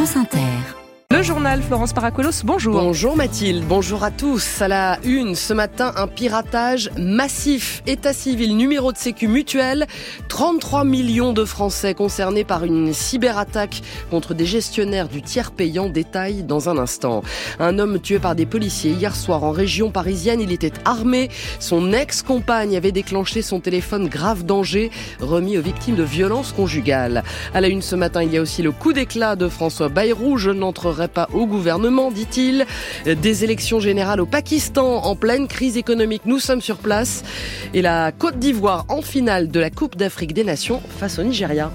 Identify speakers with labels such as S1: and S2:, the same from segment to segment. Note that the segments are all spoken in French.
S1: France Inter.
S2: Le journal Florence Paracolos, bonjour.
S3: Bonjour Mathilde, bonjour à tous. À la une, ce matin, un piratage massif. État civil, numéro de sécu mutuel. 33 millions de Français concernés par une cyberattaque contre des gestionnaires du tiers payant. Détail dans un instant. Un homme tué par des policiers hier soir en région parisienne. Il était armé. Son ex-compagne avait déclenché son téléphone grave danger, remis aux victimes de violences conjugales. À la une ce matin, il y a aussi le coup d'éclat de François Bayrou. Je pas au gouvernement, dit-il. Des élections générales au Pakistan en pleine crise économique. Nous sommes sur place. Et la Côte d'Ivoire en finale de la Coupe d'Afrique des Nations face au Nigeria.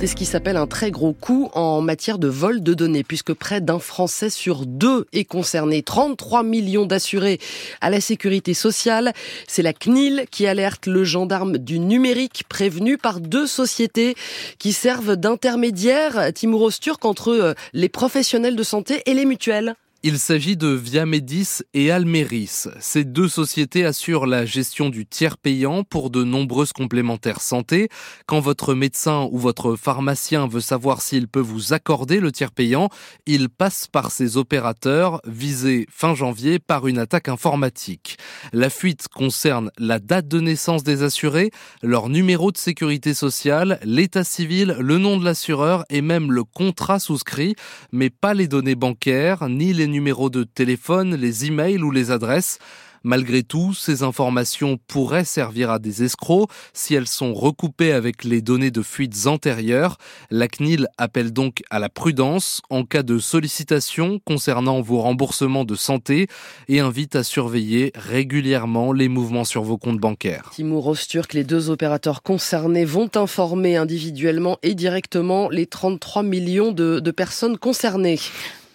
S3: C'est ce qui s'appelle un très gros coup en matière de vol de données, puisque près d'un Français sur deux est concerné. 33 millions d'assurés à la sécurité sociale. C'est la CNIL qui alerte le gendarme du numérique, prévenu par deux sociétés qui servent d'intermédiaires, Timur Turc, entre euh, les professionnels de santé et les mutuelles.
S4: Il s'agit de Viamedis et Almeris. Ces deux sociétés assurent la gestion du tiers payant pour de nombreuses complémentaires santé. Quand votre médecin ou votre pharmacien veut savoir s'il peut vous accorder le tiers payant, il passe par ces opérateurs visés fin janvier par une attaque informatique. La fuite concerne la date de naissance des assurés, leur numéro de sécurité sociale, l'état civil, le nom de l'assureur et même le contrat souscrit, mais pas les données bancaires ni les numéros de téléphone, les emails ou les adresses. Malgré tout, ces informations pourraient servir à des escrocs si elles sont recoupées avec les données de fuites antérieures. La CNIL appelle donc à la prudence en cas de sollicitation concernant vos remboursements de santé et invite à surveiller régulièrement les mouvements sur vos comptes bancaires.
S3: Timur Osturk, les deux opérateurs concernés vont informer individuellement et directement les 33 millions de, personnes concernées.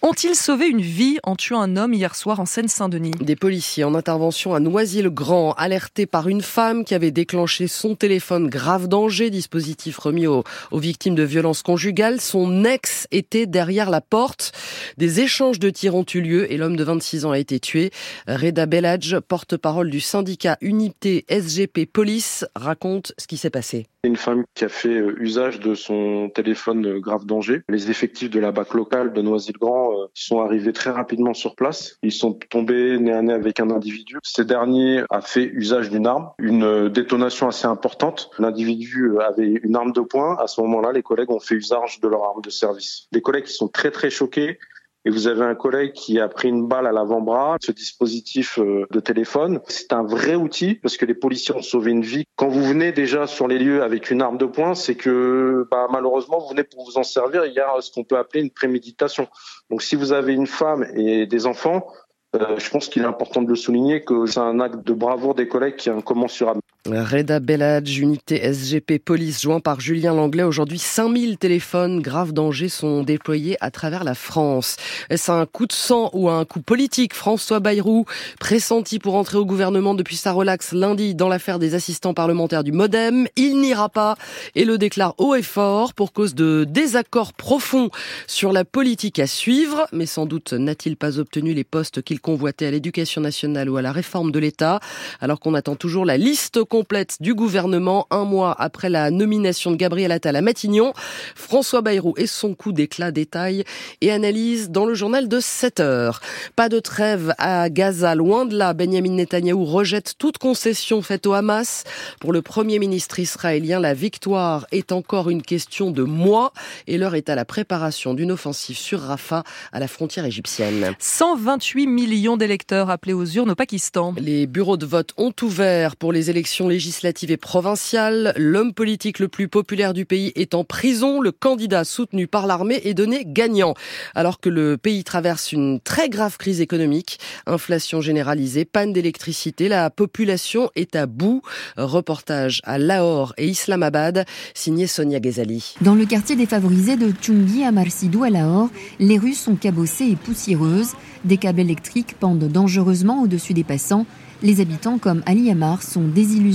S2: Ont-ils sauvé une vie en tuant un homme hier soir en Seine-Saint-Denis?
S3: Des policiers en intervention à Noisy-le-Grand, alertés par une femme qui avait déclenché son téléphone grave danger, dispositif remis aux, victimes de violences conjugales. Son ex était derrière la porte. Des échanges de tirs ont eu lieu et l'homme de 26 ans a été tué. Reda Belladj, porte-parole du syndicat Unité SGP Police, raconte ce qui s'est passé.
S5: Une femme qui a fait euh, usage de son téléphone euh, grave danger. Les effectifs de la BAC locale de Noisy-le-Grand euh, sont arrivés très rapidement sur place. Ils sont tombés nez à nez avec un individu. Ce dernier a fait usage d'une arme, une détonation assez importante. L'individu avait une arme de poing. À ce moment-là, les collègues ont fait usage de leur arme de service. Des collègues qui sont très très choqués et vous avez un collègue qui a pris une balle à l'avant-bras. Ce dispositif euh, de téléphone, c'est un vrai outil parce que les policiers ont sauvé une vie. Quand vous venez déjà sur les lieux avec une arme de poing, c'est que bah, malheureusement vous venez pour vous en servir. Il y a ce qu'on peut appeler une préméditation. Donc si vous avez une femme et des enfants, euh, je pense qu'il est important de le souligner que c'est un acte de bravoure des collègues qui est incommensurable.
S3: Reda Belladj, unité SGP police, joint par Julien Langlais. Aujourd'hui, 5000 téléphones graves dangers sont déployés à travers la France. Est-ce un coup de sang ou un coup politique? François Bayrou, pressenti pour entrer au gouvernement depuis sa relaxe lundi dans l'affaire des assistants parlementaires du Modem, il n'ira pas et le déclare haut et fort pour cause de désaccords profonds sur la politique à suivre. Mais sans doute n'a-t-il pas obtenu les postes qu'il convoitait à l'éducation nationale ou à la réforme de l'État, alors qu'on attend toujours la liste complète du gouvernement un mois après la nomination de Gabriel Attal à Matignon. François Bayrou et son coup d'éclat détaille et analyse dans le journal de 7 heures. Pas de trêve à Gaza, loin de là. Benjamin Netanyahou rejette toute concession faite au Hamas. Pour le premier ministre israélien, la victoire est encore une question de mois et l'heure est à la préparation d'une offensive sur Rafah à la frontière égyptienne.
S2: 128 millions d'électeurs appelés aux urnes au Pakistan.
S3: Les bureaux de vote ont ouvert pour les élections législative et provinciale. L'homme politique le plus populaire du pays est en prison. Le candidat soutenu par l'armée est donné gagnant. Alors que le pays traverse une très grave crise économique, inflation généralisée, panne d'électricité, la population est à bout. Reportage à Lahore et Islamabad, signé Sonia Ghazali.
S1: Dans le quartier défavorisé de Chungi à Marsidou à Lahore, les rues sont cabossées et poussiéreuses. Des câbles électriques pendent dangereusement au-dessus des passants Les habitants comme Ali Amar sont désillusionnés.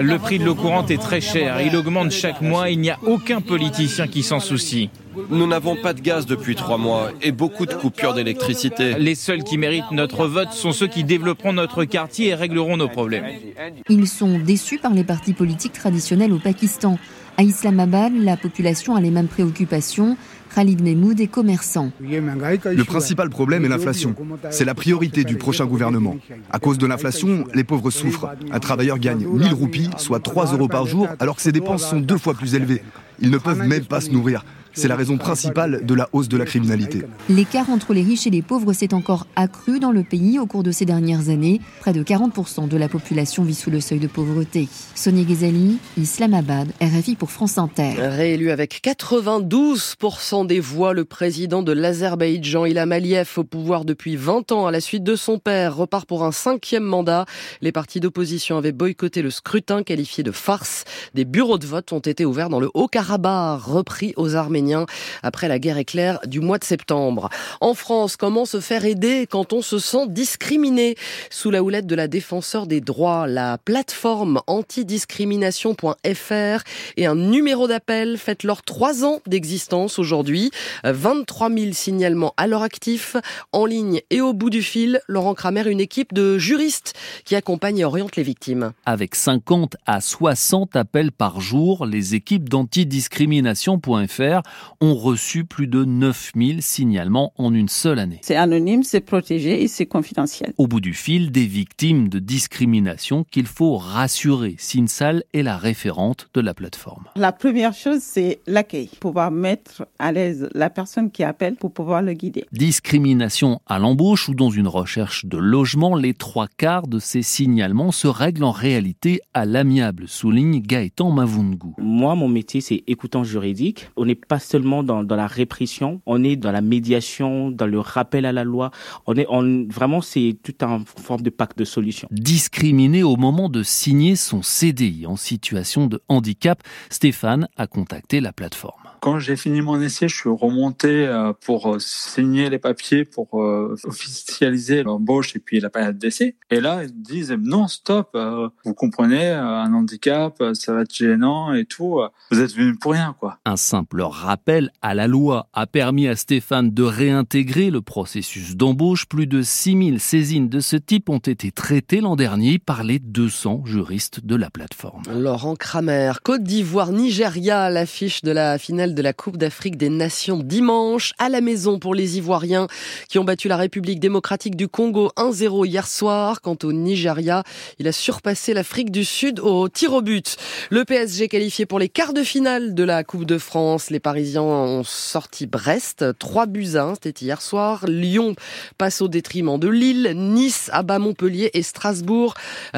S6: Le prix de l'eau courante est très cher. Il augmente chaque mois. Il n'y a aucun politicien qui s'en soucie.
S7: Nous n'avons pas de gaz depuis trois mois et beaucoup de coupures d'électricité.
S6: Les seuls qui méritent notre vote sont ceux qui développeront notre quartier et régleront nos problèmes.
S1: Ils sont déçus par les partis politiques traditionnels au Pakistan. À Islamabad, la population a les mêmes préoccupations. Khalid Mehmoud est commerçant.
S8: Le principal problème est l'inflation. C'est la priorité du prochain gouvernement. À cause de l'inflation, les pauvres souffrent. Un travailleur gagne 1000 roupies, soit 3 euros par jour, alors que ses dépenses sont deux fois plus élevées. Ils ne peuvent même pas se nourrir. C'est la raison principale de la hausse de la criminalité.
S1: L'écart entre les riches et les pauvres s'est encore accru dans le pays au cours de ces dernières années. Près de 40% de la population vit sous le seuil de pauvreté. Sonia Ghazali, Islamabad, RFI pour France Inter.
S3: Réélu avec 92% des voix, le président de l'Azerbaïdjan, Ilham Aliyev, au pouvoir depuis 20 ans à la suite de son père, repart pour un cinquième mandat. Les partis d'opposition avaient boycotté le scrutin qualifié de farce. Des bureaux de vote ont été ouverts dans le Haut-Karabakh, repris aux Arméniens après la guerre éclair du mois de septembre. En France, comment se faire aider quand on se sent discriminé? Sous la houlette de la défenseur des droits, la plateforme antidiscrimination.fr et un numéro d'appel fête leurs trois ans d'existence aujourd'hui. 23 000 signalements à leur actif, en ligne et au bout du fil. Laurent Kramer, une équipe de juristes qui accompagne et oriente les victimes.
S9: Avec 50 à 60 appels par jour, les équipes d'antidiscrimination.fr ont reçu plus de 9000 signalements en une seule année.
S10: C'est anonyme, c'est protégé et c'est confidentiel.
S9: Au bout du fil, des victimes de discrimination qu'il faut rassurer. Sinsal est la référente de la plateforme.
S10: La première chose, c'est l'accueil. Pouvoir mettre à l'aise la personne qui appelle pour pouvoir le guider.
S9: Discrimination à l'embauche ou dans une recherche de logement, les trois quarts de ces signalements se règlent en réalité à l'amiable, souligne Gaëtan Mavungu.
S11: Moi, mon métier, c'est écoutant juridique. On n'est pas seulement dans, la répression, on est dans la médiation, dans le rappel à la loi. On est vraiment, c'est toute une forme de pacte de solution.
S9: Discriminé au moment de signer son CDI en situation de handicap, Stéphane a contacté la plateforme.
S12: Quand j'ai fini mon essai, je suis remonté euh, pour euh, signer les papiers pour euh, officialiser l'embauche et puis la période d'essai. Et là, ils disent non, stop, vous comprenez, un handicap, ça va être gênant et tout. Vous êtes venu pour rien, quoi.
S9: Un simple rappel à la loi a permis à Stéphane de réintégrer le processus d'embauche. Plus de 6000 saisines de ce type ont été traitées l'an dernier par les 200 juristes de la plateforme.
S3: Laurent Kramer, Côte d'Ivoire, Nigeria, l'affiche de la finale de la Coupe d'Afrique des Nations dimanche à la maison pour les Ivoiriens qui ont battu la République démocratique du Congo 1-0 hier soir. Quant au Nigeria, il a surpassé l'Afrique du Sud au tir au but. Le PSG qualifié pour les quarts de finale de la Coupe de France. Les Parisiens ont sorti Brest, 3 buts à 1, c'était hier soir. Lyon passe au détriment de Lille, Nice abat Montpellier et Strasbourg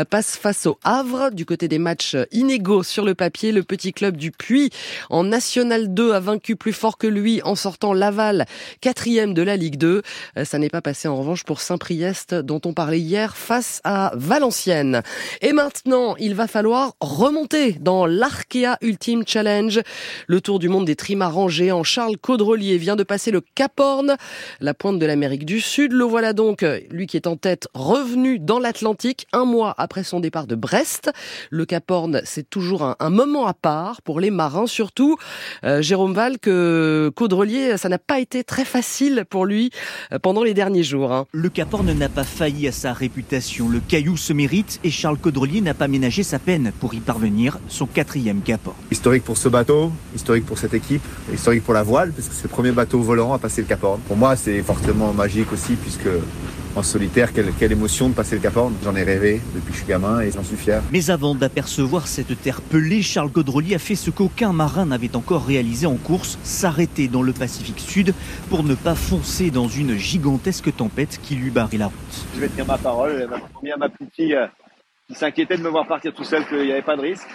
S3: passe face au Havre. Du côté des matchs inégaux sur le papier, le petit club du Puy en National 2 a vaincu plus fort que lui en sortant Laval, quatrième de la Ligue 2. Ça n'est pas passé en revanche pour Saint-Priest dont on parlait hier face à Valenciennes. Et maintenant, il va falloir remonter dans l'Arkea Ultimate Challenge. Le tour du monde des trimarans géants. Charles Caudrelier vient de passer le Cap Horn, la pointe de l'Amérique du Sud. Le voilà donc, lui qui est en tête, revenu dans l'Atlantique un mois après son départ de Brest. Le Cap Horn, c'est toujours un, un, moment à part pour les marins, surtout. Euh, Jérôme Val, que Caudrelier, ça n'a pas été très facile pour lui euh, pendant les derniers jours. Hein.
S13: Le Cap Horn n'a pas failli à sa réputation. Le caillou se mérite et Charles Caudrelier n'a pas ménagé sa peine pour y parvenir. Son quatrième Cap Horn.
S14: Historique pour ce bateau, historique pour cette équipe, historique pour la voile, parce que c'est le premier bateau volant à passer le Cap Horn. Pour moi, c'est fortement magique aussi, puisque en solitaire, quelle, quelle, émotion de passer le Cap Horn. J'en ai rêvé depuis que je suis gamin et j'en suis fier.
S13: Mais avant d'apercevoir cette terre pelée, Charles Caudrelier a fait ce qu'aucun marin n'avait encore réalisé en course, s'arrêter dans le Pacifique Sud pour ne pas foncer dans une gigantesque tempête qui lui barrait la route.
S15: Je vais tenir ma parole, ma première ma petite fille euh, qui s'inquiétait de me voir partir tout seul, qu'il n'y avait pas de risque.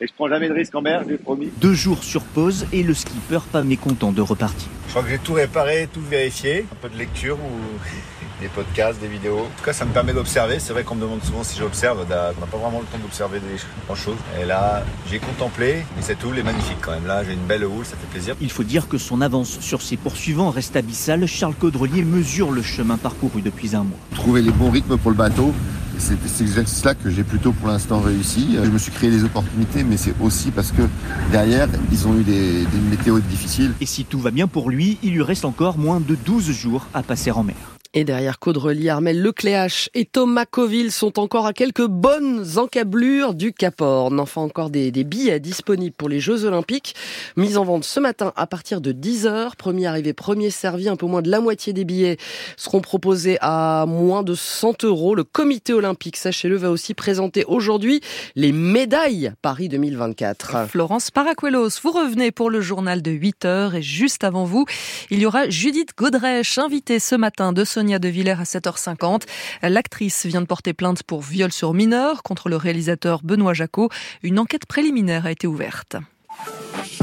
S15: Et je prends jamais de risque en mer, j'ai promis.
S13: Deux jours sur pause et le skipper pas mécontent de repartir.
S14: Je crois que j'ai tout réparé, tout vérifié. Un peu de lecture ou des podcasts, des vidéos. En tout cas, ça me permet d'observer. C'est vrai qu'on me demande souvent si j'observe. On n'a pas vraiment le temps d'observer grand chose. Et là, j'ai contemplé et cette houle est magnifique quand même. Là, j'ai une belle houle, ça fait plaisir.
S13: Il faut dire que son avance sur ses poursuivants reste abyssale. Charles Caudrelier mesure le chemin parcouru depuis un mois.
S16: Trouver les bons rythmes pour le bateau, c'est cet exercice-là que j'ai plutôt pour l'instant réussi. Je me suis créé des opportunités, mais c'est aussi parce que derrière, ils ont eu des, des météos difficiles.
S13: Et si tout va bien pour lui, il lui reste encore moins de 12 jours à passer en mer.
S3: Et derrière Caudrelier, Armel Lecléache et Thomas Coville sont encore à quelques bonnes encablures du Cap. Enfin, encore des, billets disponibles pour les Jeux Olympiques. Mis en vente ce matin à partir de 10h. Premier arrivé, premier servi. Un peu moins de la moitié des billets seront proposés à moins de 100 euros. Le comité olympique, sachez-le, va aussi présenter aujourd'hui les médailles Paris 2024.
S2: Florence Paracuelos, vous revenez pour le journal de 8h et juste avant vous, il y aura Judith Godrèche, invitée ce matin de ce De Villers à 7h50. L'actrice vient de porter plainte pour viol sur mineur contre le réalisateur Benoît Jacot. Une enquête préliminaire a été ouverte.